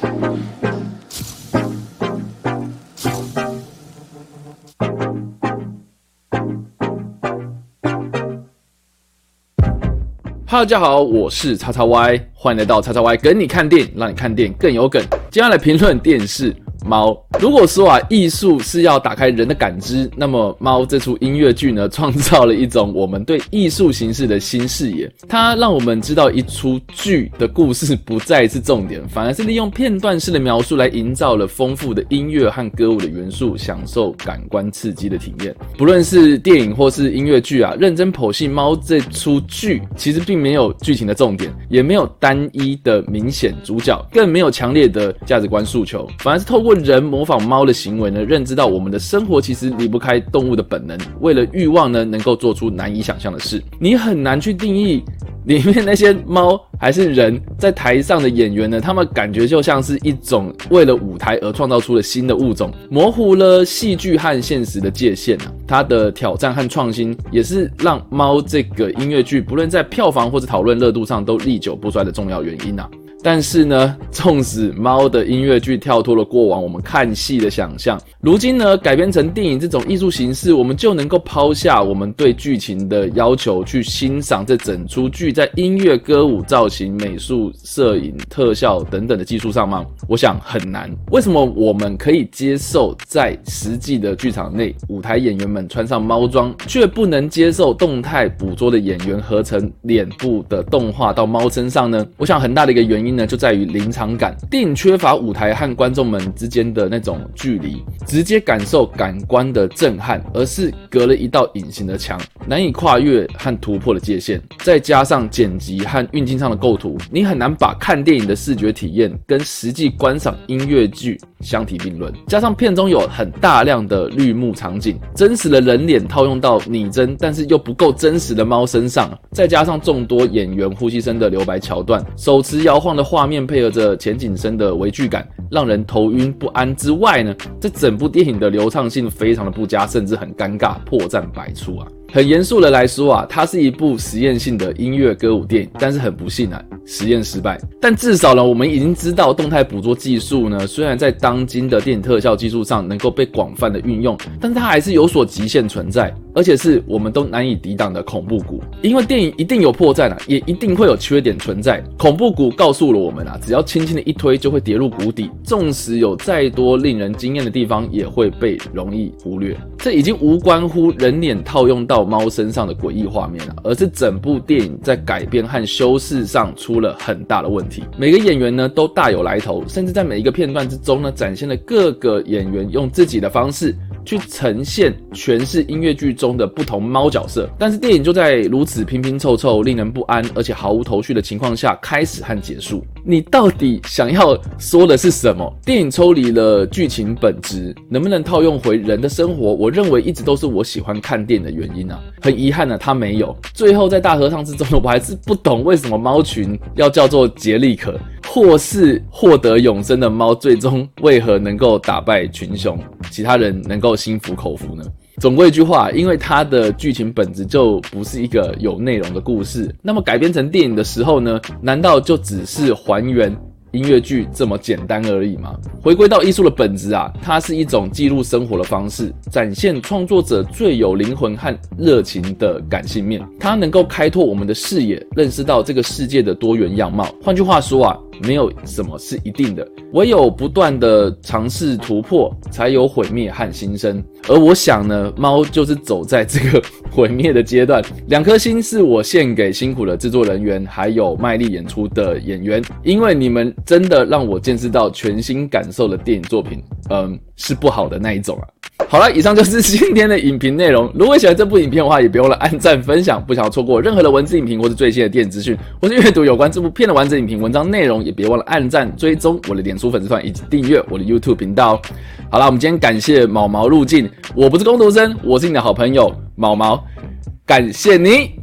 Hello，大家好，我是叉叉 Y，欢迎来到叉叉 Y 跟你看电影，让你看电影更有梗。接下来评论电视。猫，如果说啊，艺术是要打开人的感知，那么猫这出音乐剧呢，创造了一种我们对艺术形式的新视野。它让我们知道一出剧的故事不再是重点，反而是利用片段式的描述来营造了丰富的音乐和歌舞的元素，享受感官刺激的体验。不论是电影或是音乐剧啊，认真剖析猫这出剧，其实并没有剧情的重点，也没有单一的明显主角，更没有强烈的价值观诉求，反而是透过。人模仿猫的行为呢，认知到我们的生活其实离不开动物的本能，为了欲望呢，能够做出难以想象的事。你很难去定义里面那些猫还是人，在台上的演员呢，他们感觉就像是一种为了舞台而创造出了新的物种，模糊了戏剧和现实的界限啊。它的挑战和创新，也是让猫这个音乐剧不论在票房或者讨论热度上都历久不衰的重要原因啊。但是呢，纵使猫的音乐剧跳脱了过往我们看戏的想象，如今呢改编成电影这种艺术形式，我们就能够抛下我们对剧情的要求，去欣赏这整出剧在音乐、歌舞、造型、美术、摄影、特效等等的技术上吗？我想很难。为什么我们可以接受在实际的剧场内舞台演员们穿上猫装，却不能接受动态捕捉的演员合成脸部的动画到猫身上呢？我想很大的一个原因。呢，就在于临场感。电影缺乏舞台和观众们之间的那种距离，直接感受感官的震撼，而是隔了一道隐形的墙，难以跨越和突破的界限。再加上剪辑和运镜上的构图，你很难把看电影的视觉体验跟实际观赏音乐剧相提并论。加上片中有很大量的绿幕场景，真实的人脸套用到拟真但是又不够真实的猫身上，再加上众多演员呼吸声的留白桥段，手持摇晃。的画面配合着前景深的微距感，让人头晕不安之外呢，这整部电影的流畅性非常的不佳，甚至很尴尬，破绽百出啊。很严肃的来说啊，它是一部实验性的音乐歌舞电影，但是很不幸啊，实验失败。但至少呢，我们已经知道动态捕捉技术呢，虽然在当今的电影特效技术上能够被广泛的运用，但是它还是有所极限存在，而且是我们都难以抵挡的恐怖谷。因为电影一定有破绽啊，也一定会有缺点存在。恐怖谷告诉了我们啊，只要轻轻的一推就会跌入谷底，纵使有再多令人惊艳的地方，也会被容易忽略。这已经无关乎人脸套用到。猫身上的诡异画面啊，而是整部电影在改编和修饰上出了很大的问题。每个演员呢都大有来头，甚至在每一个片段之中呢，展现了各个演员用自己的方式。去呈现诠释音乐剧中的不同猫角色，但是电影就在如此拼拼凑凑、令人不安而且毫无头绪的情况下开始和结束。你到底想要说的是什么？电影抽离了剧情本质，能不能套用回人的生活？我认为一直都是我喜欢看电影的原因啊。很遗憾呢，它没有。最后在大合唱之中，我还是不懂为什么猫群要叫做杰利可。或是获得永生的猫，最终为何能够打败群雄，其他人能够心服口服呢？总归一句话，因为它的剧情本质就不是一个有内容的故事，那么改编成电影的时候呢？难道就只是还原？音乐剧这么简单而已吗？回归到艺术的本质啊，它是一种记录生活的方式，展现创作者最有灵魂和热情的感性面。它能够开拓我们的视野，认识到这个世界的多元样貌。换句话说啊，没有什么是一定的，唯有不断的尝试突破，才有毁灭和新生。而我想呢，猫就是走在这个毁灭的阶段。两颗心是我献给辛苦的制作人员，还有卖力演出的演员，因为你们。真的让我见识到全新感受的电影作品，嗯，是不好的那一种啊。好了，以上就是今天的影评内容。如果喜欢这部影片的话，也别忘了按赞、分享。不想要错过任何的文字影评或是最新的电影资讯，或是阅读有关这部片的完整影评文章内容，也别忘了按赞、追踪我的脸书粉丝团以及订阅我的 YouTube 频道。好了，我们今天感谢毛毛入境，我不是工读生，我是你的好朋友毛毛，感谢你。